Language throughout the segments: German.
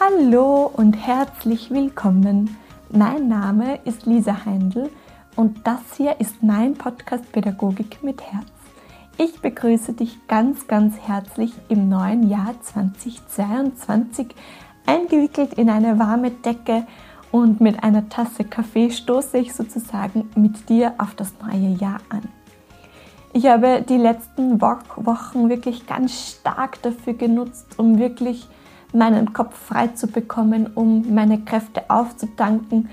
Hallo und herzlich willkommen. Mein Name ist Lisa Heindl und das hier ist mein Podcast Pädagogik mit Herz. Ich begrüße dich ganz, ganz herzlich im neuen Jahr 2022, eingewickelt in eine warme Decke und mit einer Tasse Kaffee stoße ich sozusagen mit dir auf das neue Jahr an. Ich habe die letzten Wochen wirklich ganz stark dafür genutzt, um wirklich meinen Kopf frei zu bekommen, um meine Kräfte aufzutanken.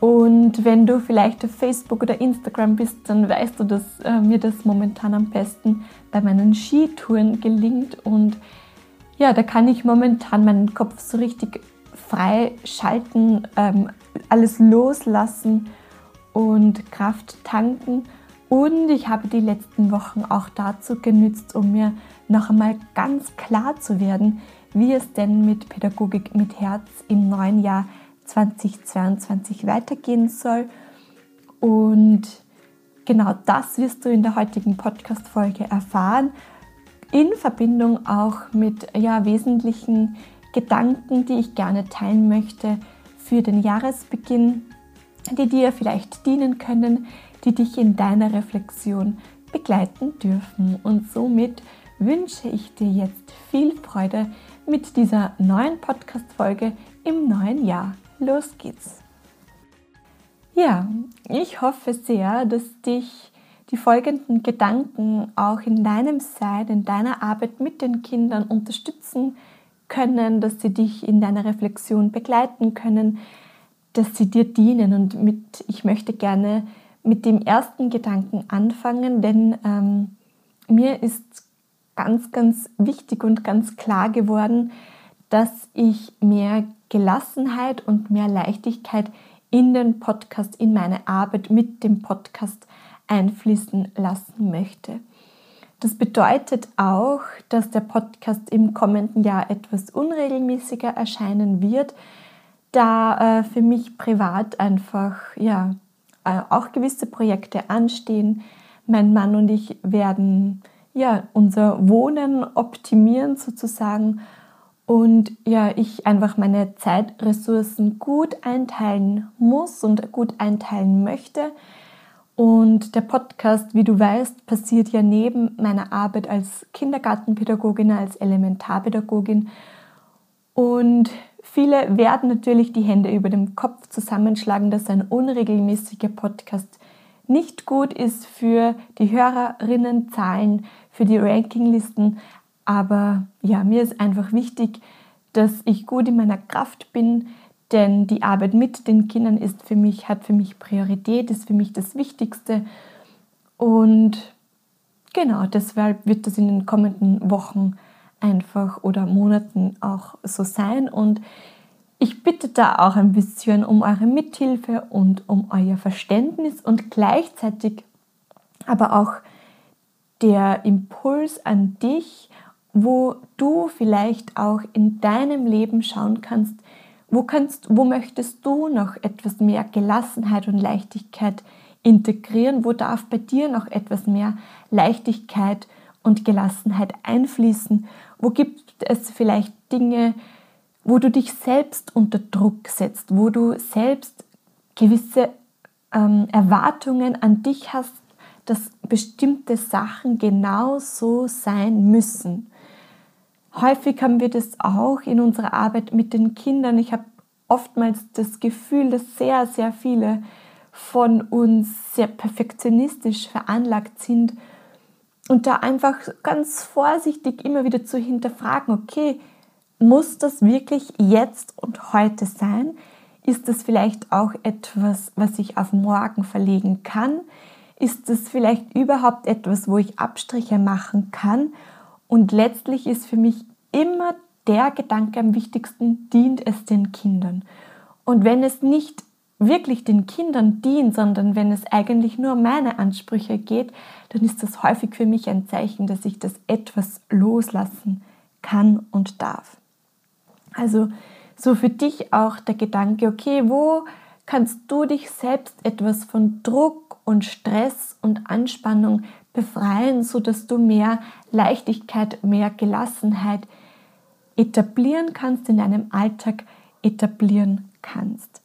Und wenn du vielleicht auf Facebook oder Instagram bist, dann weißt du, dass äh, mir das momentan am besten bei meinen Skitouren gelingt. Und ja, da kann ich momentan meinen Kopf so richtig frei schalten, ähm, alles loslassen und Kraft tanken. Und ich habe die letzten Wochen auch dazu genützt, um mir noch einmal ganz klar zu werden, wie es denn mit Pädagogik mit Herz im neuen Jahr 2022 weitergehen soll. Und genau das wirst du in der heutigen Podcast-Folge erfahren, in Verbindung auch mit ja, wesentlichen Gedanken, die ich gerne teilen möchte für den Jahresbeginn, die dir vielleicht dienen können, die dich in deiner Reflexion begleiten dürfen. Und somit wünsche ich dir jetzt viel Freude mit dieser neuen Podcast-Folge im neuen Jahr. Los geht's! Ja, ich hoffe sehr, dass dich die folgenden Gedanken auch in deinem Sein, in deiner Arbeit mit den Kindern unterstützen können, dass sie dich in deiner Reflexion begleiten können, dass sie dir dienen. Und mit, ich möchte gerne mit dem ersten Gedanken anfangen, denn ähm, mir ist ganz, ganz wichtig und ganz klar geworden, dass ich mehr Gelassenheit und mehr Leichtigkeit in den Podcast, in meine Arbeit mit dem Podcast einfließen lassen möchte. Das bedeutet auch, dass der Podcast im kommenden Jahr etwas unregelmäßiger erscheinen wird, da äh, für mich privat einfach ja äh, auch gewisse Projekte anstehen. Mein Mann und ich werden ja, unser Wohnen optimieren sozusagen und ja, ich einfach meine Zeitressourcen gut einteilen muss und gut einteilen möchte. Und der Podcast, wie du weißt, passiert ja neben meiner Arbeit als Kindergartenpädagogin, als Elementarpädagogin. Und viele werden natürlich die Hände über dem Kopf zusammenschlagen, dass ein unregelmäßiger Podcast nicht gut ist für die Hörerinnenzahlen, für die Rankinglisten. Aber ja, mir ist einfach wichtig, dass ich gut in meiner Kraft bin, denn die Arbeit mit den Kindern ist für mich, hat für mich Priorität, ist für mich das Wichtigste. Und genau deshalb wird das in den kommenden Wochen einfach oder Monaten auch so sein. Und ich bitte da auch ein bisschen um eure Mithilfe und um euer Verständnis und gleichzeitig aber auch der Impuls an dich, wo du vielleicht auch in deinem Leben schauen kannst, wo, kannst, wo möchtest du noch etwas mehr Gelassenheit und Leichtigkeit integrieren, wo darf bei dir noch etwas mehr Leichtigkeit und Gelassenheit einfließen, wo gibt es vielleicht Dinge, wo du dich selbst unter Druck setzt, wo du selbst gewisse ähm, Erwartungen an dich hast, dass bestimmte Sachen genau so sein müssen. Häufig haben wir das auch in unserer Arbeit mit den Kindern. Ich habe oftmals das Gefühl, dass sehr, sehr viele von uns sehr perfektionistisch veranlagt sind und da einfach ganz vorsichtig immer wieder zu hinterfragen, okay, muss das wirklich jetzt und heute sein? Ist das vielleicht auch etwas, was ich auf morgen verlegen kann? Ist das vielleicht überhaupt etwas, wo ich Abstriche machen kann? Und letztlich ist für mich immer der Gedanke am wichtigsten, dient es den Kindern. Und wenn es nicht wirklich den Kindern dient, sondern wenn es eigentlich nur um meine Ansprüche geht, dann ist das häufig für mich ein Zeichen, dass ich das etwas loslassen kann und darf. Also so für dich auch der Gedanke, okay, wo kannst du dich selbst etwas von Druck und Stress und Anspannung befreien, so dass du mehr Leichtigkeit, mehr Gelassenheit etablieren kannst, in deinem Alltag etablieren kannst.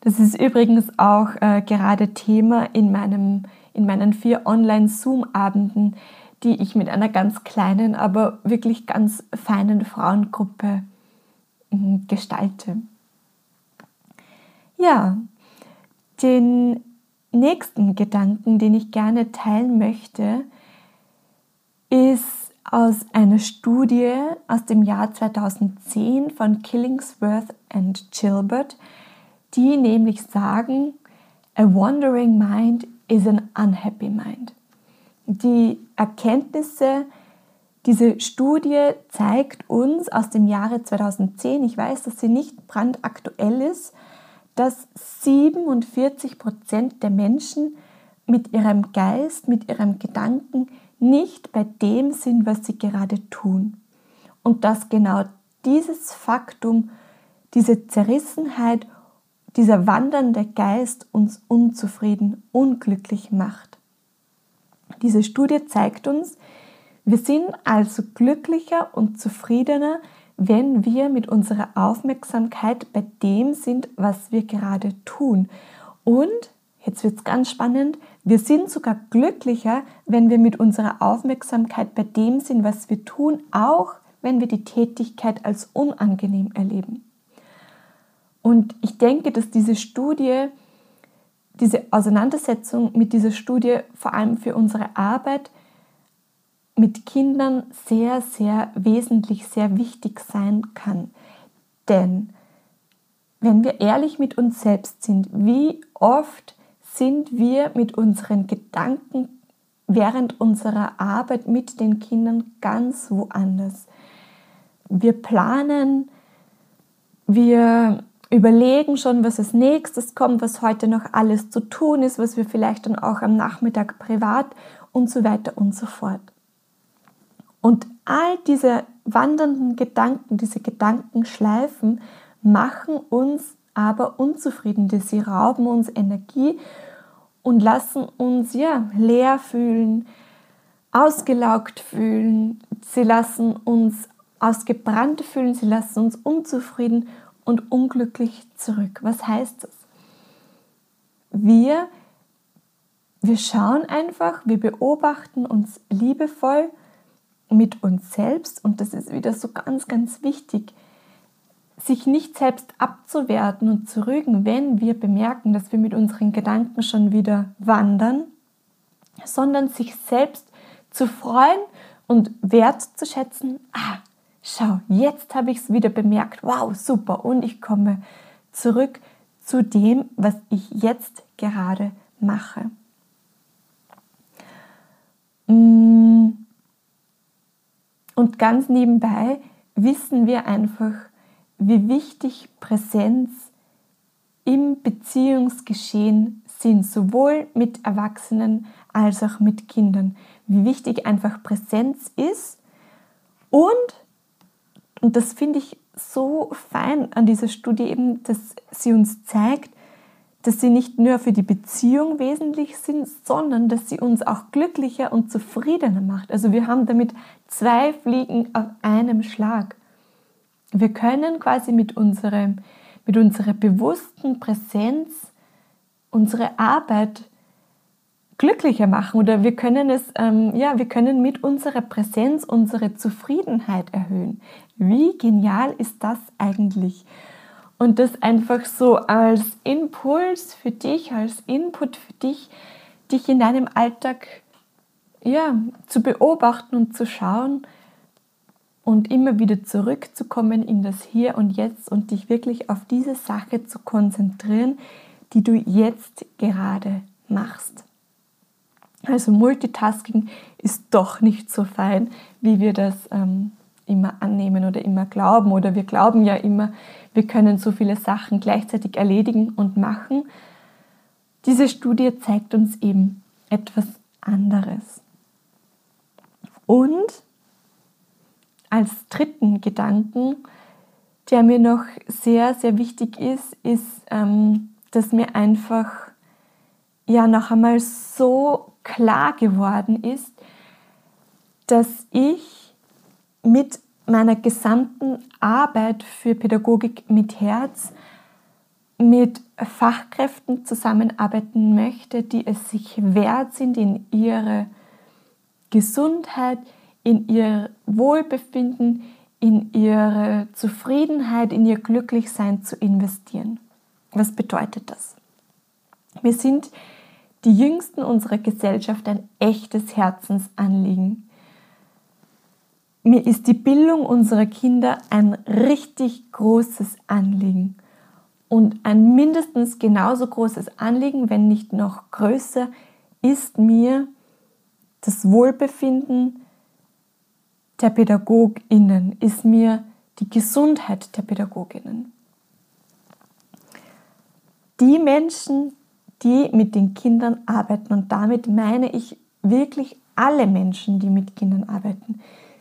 Das ist übrigens auch äh, gerade Thema in, meinem, in meinen vier Online-Zoom-Abenden, die ich mit einer ganz kleinen, aber wirklich ganz feinen Frauengruppe äh, gestalte. Ja, den nächsten Gedanken, den ich gerne teilen möchte, ist aus einer Studie aus dem Jahr 2010 von Killingsworth and Gilbert, die nämlich sagen, a wandering mind is an unhappy mind. Die Erkenntnisse, diese Studie zeigt uns aus dem Jahre 2010, ich weiß, dass sie nicht brandaktuell ist, dass 47 Prozent der Menschen mit ihrem Geist, mit ihrem Gedanken nicht bei dem sind, was sie gerade tun. Und dass genau dieses Faktum, diese Zerrissenheit, dieser wandernde Geist uns unzufrieden, unglücklich macht. Diese Studie zeigt uns, wir sind also glücklicher und zufriedener, wenn wir mit unserer Aufmerksamkeit bei dem sind, was wir gerade tun. Und, jetzt wird es ganz spannend, wir sind sogar glücklicher, wenn wir mit unserer Aufmerksamkeit bei dem sind, was wir tun, auch wenn wir die Tätigkeit als unangenehm erleben. Und ich denke, dass diese Studie, diese Auseinandersetzung mit dieser Studie vor allem für unsere Arbeit mit Kindern sehr, sehr wesentlich, sehr wichtig sein kann. Denn wenn wir ehrlich mit uns selbst sind, wie oft sind wir mit unseren Gedanken während unserer Arbeit mit den Kindern ganz woanders. Wir planen, wir überlegen schon, was als nächstes kommt, was heute noch alles zu tun ist, was wir vielleicht dann auch am Nachmittag privat und so weiter und so fort. Und all diese wandernden Gedanken, diese Gedankenschleifen machen uns aber unzufrieden. Sie rauben uns Energie und lassen uns ja leer fühlen, ausgelaugt fühlen. Sie lassen uns ausgebrannt fühlen, sie lassen uns unzufrieden und unglücklich zurück. Was heißt das? Wir, wir schauen einfach, wir beobachten uns liebevoll mit uns selbst und das ist wieder so ganz, ganz wichtig, sich nicht selbst abzuwerten und zu rügen, wenn wir bemerken, dass wir mit unseren Gedanken schon wieder wandern, sondern sich selbst zu freuen und wertzuschätzen, ah, schau, jetzt habe ich es wieder bemerkt, wow, super, und ich komme zurück zu dem, was ich jetzt gerade mache. Mm. Und ganz nebenbei wissen wir einfach, wie wichtig Präsenz im Beziehungsgeschehen sind, sowohl mit Erwachsenen als auch mit Kindern. Wie wichtig einfach Präsenz ist und, und das finde ich so fein an dieser Studie eben, dass sie uns zeigt, dass sie nicht nur für die Beziehung wesentlich sind, sondern dass sie uns auch glücklicher und zufriedener macht. Also wir haben damit zwei Fliegen auf einem Schlag. Wir können quasi mit, unserem, mit unserer bewussten Präsenz unsere Arbeit glücklicher machen oder wir können es, ähm, ja, wir können mit unserer Präsenz unsere Zufriedenheit erhöhen. Wie genial ist das eigentlich? Und das einfach so als Impuls für dich, als Input für dich, dich in deinem Alltag ja, zu beobachten und zu schauen, und immer wieder zurückzukommen in das Hier und Jetzt und dich wirklich auf diese Sache zu konzentrieren, die du jetzt gerade machst. Also Multitasking ist doch nicht so fein, wie wir das ähm, immer annehmen oder immer glauben. Oder wir glauben ja immer, wir können so viele Sachen gleichzeitig erledigen und machen. Diese Studie zeigt uns eben etwas anderes. Und als dritten Gedanken, der mir noch sehr, sehr wichtig ist, ist, ähm, dass mir einfach ja noch einmal so klar geworden ist, dass ich mit meiner gesamten Arbeit für Pädagogik mit Herz mit Fachkräften zusammenarbeiten möchte, die es sich wert sind, in ihre Gesundheit, in ihr Wohlbefinden, in ihre Zufriedenheit, in ihr Glücklichsein zu investieren. Was bedeutet das? Wir sind die Jüngsten unserer Gesellschaft ein echtes Herzensanliegen. Mir ist die Bildung unserer Kinder ein richtig großes Anliegen und ein mindestens genauso großes Anliegen, wenn nicht noch größer, ist mir das Wohlbefinden der Pädagoginnen, ist mir die Gesundheit der Pädagoginnen. Die Menschen, die mit den Kindern arbeiten, und damit meine ich wirklich alle Menschen, die mit Kindern arbeiten,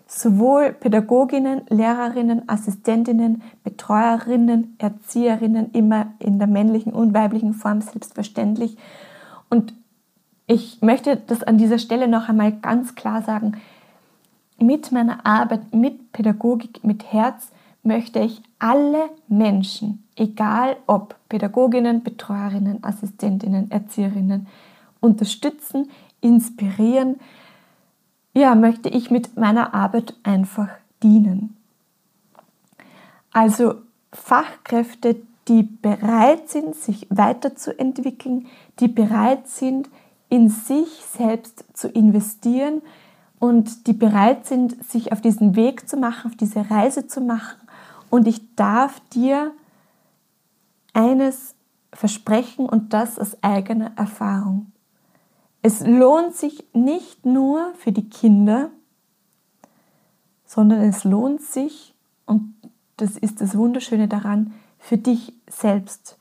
sowohl Pädagoginnen, Lehrerinnen, Assistentinnen, Betreuerinnen, Erzieherinnen, immer in der männlichen und weiblichen Form selbstverständlich. Und ich möchte das an dieser Stelle noch einmal ganz klar sagen. Mit meiner Arbeit mit Pädagogik, mit Herz möchte ich alle Menschen, egal ob Pädagoginnen, Betreuerinnen, Assistentinnen, Erzieherinnen, unterstützen, inspirieren, ja, möchte ich mit meiner Arbeit einfach dienen. Also Fachkräfte, die bereit sind, sich weiterzuentwickeln, die bereit sind, in sich selbst zu investieren und die bereit sind, sich auf diesen Weg zu machen, auf diese Reise zu machen. Und ich darf dir eines versprechen und das aus eigener Erfahrung. Es lohnt sich nicht nur für die Kinder, sondern es lohnt sich, und das ist das Wunderschöne daran, für dich selbst,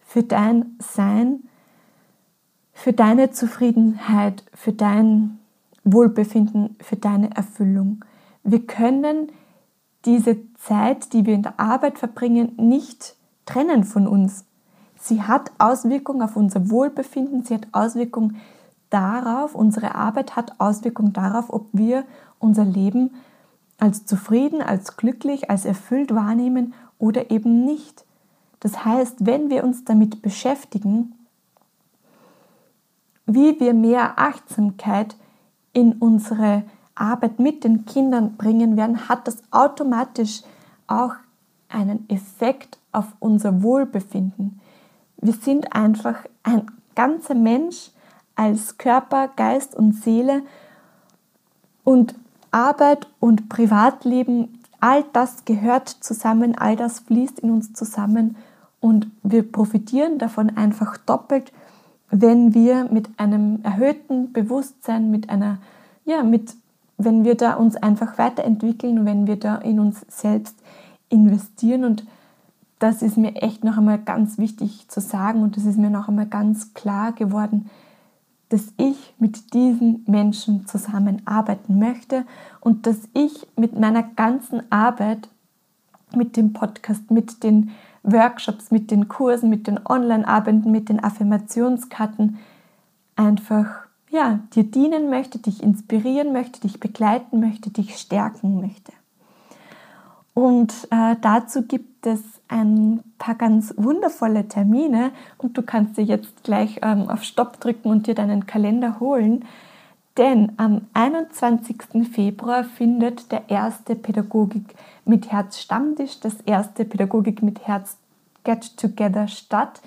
für dein Sein, für deine Zufriedenheit, für dein Wohlbefinden, für deine Erfüllung. Wir können diese Zeit, die wir in der Arbeit verbringen, nicht trennen von uns. Sie hat Auswirkungen auf unser Wohlbefinden, sie hat Auswirkungen darauf, unsere Arbeit hat Auswirkungen darauf, ob wir unser Leben als zufrieden, als glücklich, als erfüllt wahrnehmen oder eben nicht. Das heißt, wenn wir uns damit beschäftigen, wie wir mehr Achtsamkeit in unsere Arbeit mit den Kindern bringen werden, hat das automatisch auch einen Effekt auf unser Wohlbefinden. Wir sind einfach ein ganzer Mensch als Körper, Geist und Seele und Arbeit und Privatleben, all das gehört zusammen, all das fließt in uns zusammen und wir profitieren davon einfach doppelt, wenn wir mit einem erhöhten Bewusstsein, mit einer, ja, mit, wenn wir da uns einfach weiterentwickeln, wenn wir da in uns selbst investieren und das ist mir echt noch einmal ganz wichtig zu sagen und das ist mir noch einmal ganz klar geworden, dass ich mit diesen Menschen zusammenarbeiten möchte und dass ich mit meiner ganzen Arbeit, mit dem Podcast, mit den Workshops, mit den Kursen, mit den Online-Abenden, mit den Affirmationskarten einfach ja, dir dienen möchte, dich inspirieren möchte, dich begleiten möchte, dich stärken möchte. Und äh, dazu gibt es ein paar ganz wundervolle Termine und du kannst dir jetzt gleich ähm, auf Stopp drücken und dir deinen Kalender holen. Denn am 21. Februar findet der erste Pädagogik mit Herz Stammtisch, das erste Pädagogik mit Herz Get Together statt.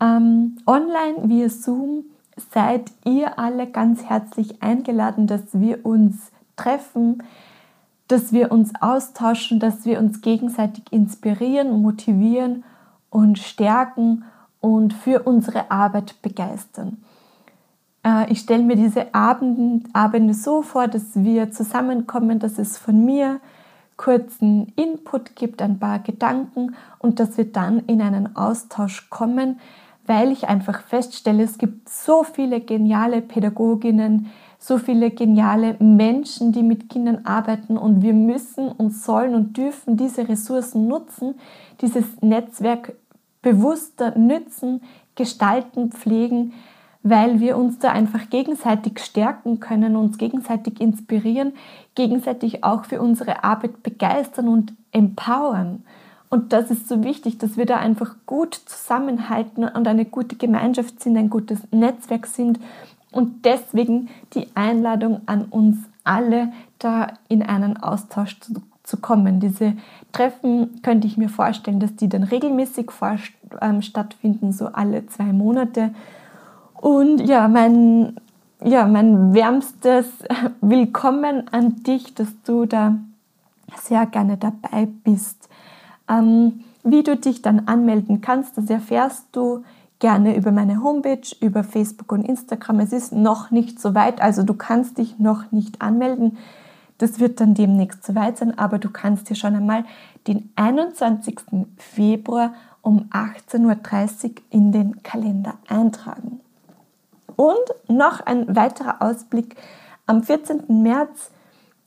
Ähm, online via Zoom seid ihr alle ganz herzlich eingeladen, dass wir uns treffen, dass wir uns austauschen, dass wir uns gegenseitig inspirieren, motivieren und stärken und für unsere Arbeit begeistern. Äh, ich stelle mir diese Abende so vor, dass wir zusammenkommen, dass es von mir kurzen Input gibt, ein paar Gedanken und dass wir dann in einen Austausch kommen, weil ich einfach feststelle, es gibt so viele geniale Pädagoginnen, so viele geniale Menschen, die mit Kindern arbeiten und wir müssen und sollen und dürfen diese Ressourcen nutzen, dieses Netzwerk bewusster nützen, gestalten, pflegen, weil wir uns da einfach gegenseitig stärken können, uns gegenseitig inspirieren, gegenseitig auch für unsere Arbeit begeistern und empowern. Und das ist so wichtig, dass wir da einfach gut zusammenhalten und eine gute Gemeinschaft sind, ein gutes Netzwerk sind. Und deswegen die Einladung an uns alle, da in einen Austausch zu, zu kommen. Diese Treffen könnte ich mir vorstellen, dass die dann regelmäßig vor, ähm, stattfinden, so alle zwei Monate. Und ja, mein, ja, mein wärmstes Willkommen an dich, dass du da sehr gerne dabei bist. Ähm, wie du dich dann anmelden kannst, das erfährst du gerne über meine Homepage, über Facebook und Instagram. Es ist noch nicht so weit, also du kannst dich noch nicht anmelden. Das wird dann demnächst so weit sein, aber du kannst dir schon einmal den 21. Februar um 18.30 Uhr in den Kalender eintragen. Und noch ein weiterer Ausblick. Am 14. März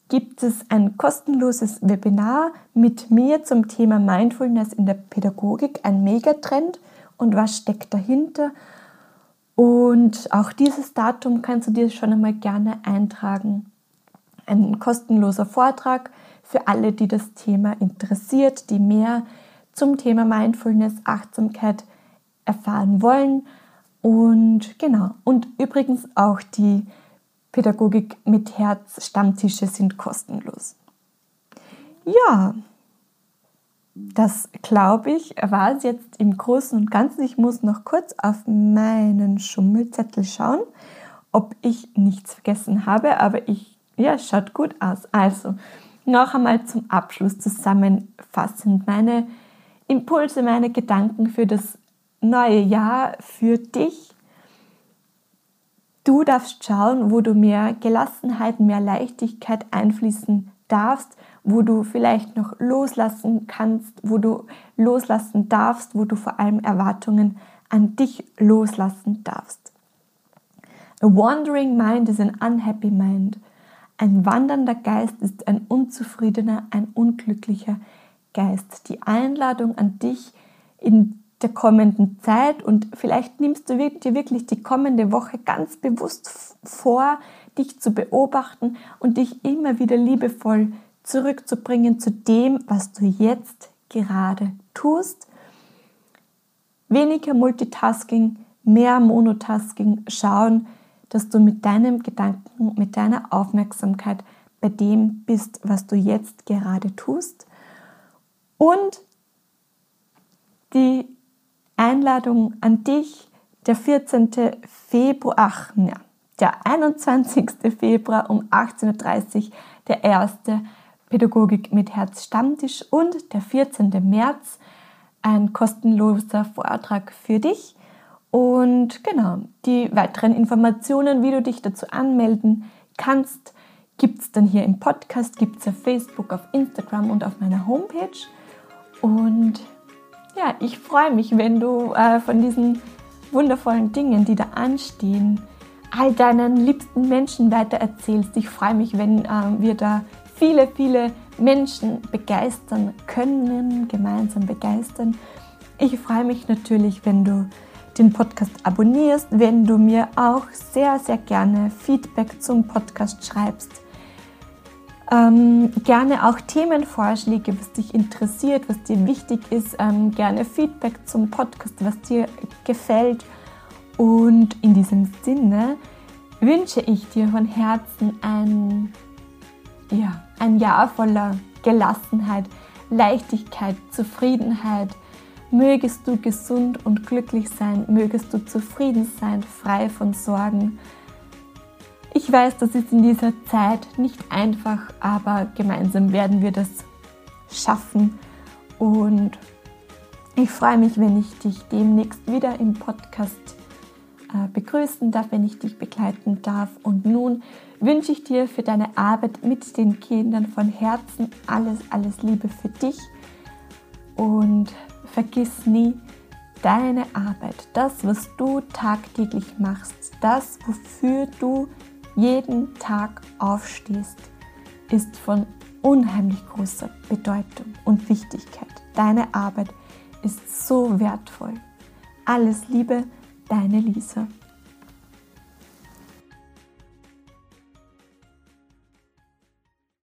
gibt es ein kostenloses Webinar mit mir zum Thema Mindfulness in der Pädagogik, ein Megatrend und was steckt dahinter. Und auch dieses Datum kannst du dir schon einmal gerne eintragen. Ein kostenloser Vortrag für alle, die das Thema interessiert, die mehr zum Thema Mindfulness, Achtsamkeit erfahren wollen. Und genau, und übrigens auch die Pädagogik mit Herz Stammtische sind kostenlos. Ja, das glaube ich war es jetzt im Großen und Ganzen. Ich muss noch kurz auf meinen Schummelzettel schauen, ob ich nichts vergessen habe, aber ich, ja, schaut gut aus. Also, noch einmal zum Abschluss zusammenfassend meine Impulse, meine Gedanken für das neue Jahr für dich. Du darfst schauen, wo du mehr Gelassenheit, mehr Leichtigkeit einfließen darfst, wo du vielleicht noch loslassen kannst, wo du loslassen darfst, wo du vor allem Erwartungen an dich loslassen darfst. A wandering mind is an unhappy mind. Ein wandernder Geist ist ein unzufriedener, ein unglücklicher Geist. Die Einladung an dich in der kommenden Zeit und vielleicht nimmst du dir wirklich die kommende Woche ganz bewusst vor, dich zu beobachten und dich immer wieder liebevoll zurückzubringen zu dem, was du jetzt gerade tust. Weniger Multitasking, mehr Monotasking, schauen, dass du mit deinem Gedanken, mit deiner Aufmerksamkeit bei dem bist, was du jetzt gerade tust. Und die Einladung an dich, der 14. Februar, ach, ja, der 21. Februar um 18.30 Uhr, der erste Pädagogik mit Herz Stammtisch und der 14. März ein kostenloser Vortrag für dich. Und genau, die weiteren Informationen, wie du dich dazu anmelden kannst, gibt es dann hier im Podcast, gibt es auf Facebook, auf Instagram und auf meiner Homepage. Und ja, ich freue mich, wenn du äh, von diesen wundervollen Dingen, die da anstehen, all deinen liebsten Menschen weiter erzählst. Ich freue mich, wenn äh, wir da viele, viele Menschen begeistern können, gemeinsam begeistern. Ich freue mich natürlich, wenn du den Podcast abonnierst, wenn du mir auch sehr, sehr gerne Feedback zum Podcast schreibst ähm, gerne auch Themenvorschläge, was dich interessiert, was dir wichtig ist. Ähm, gerne Feedback zum Podcast, was dir gefällt. Und in diesem Sinne wünsche ich dir von Herzen ein, ja, ein Jahr voller Gelassenheit, Leichtigkeit, Zufriedenheit. Mögest du gesund und glücklich sein, mögest du zufrieden sein, frei von Sorgen ich weiß, das ist in dieser Zeit nicht einfach, aber gemeinsam werden wir das schaffen. Und ich freue mich, wenn ich dich demnächst wieder im Podcast begrüßen darf, wenn ich dich begleiten darf. Und nun wünsche ich dir für deine Arbeit mit den Kindern von Herzen alles, alles Liebe für dich. Und vergiss nie, deine Arbeit, das, was du tagtäglich machst, das, wofür du jeden Tag aufstehst, ist von unheimlich großer Bedeutung und Wichtigkeit. Deine Arbeit ist so wertvoll. Alles Liebe, deine Lisa.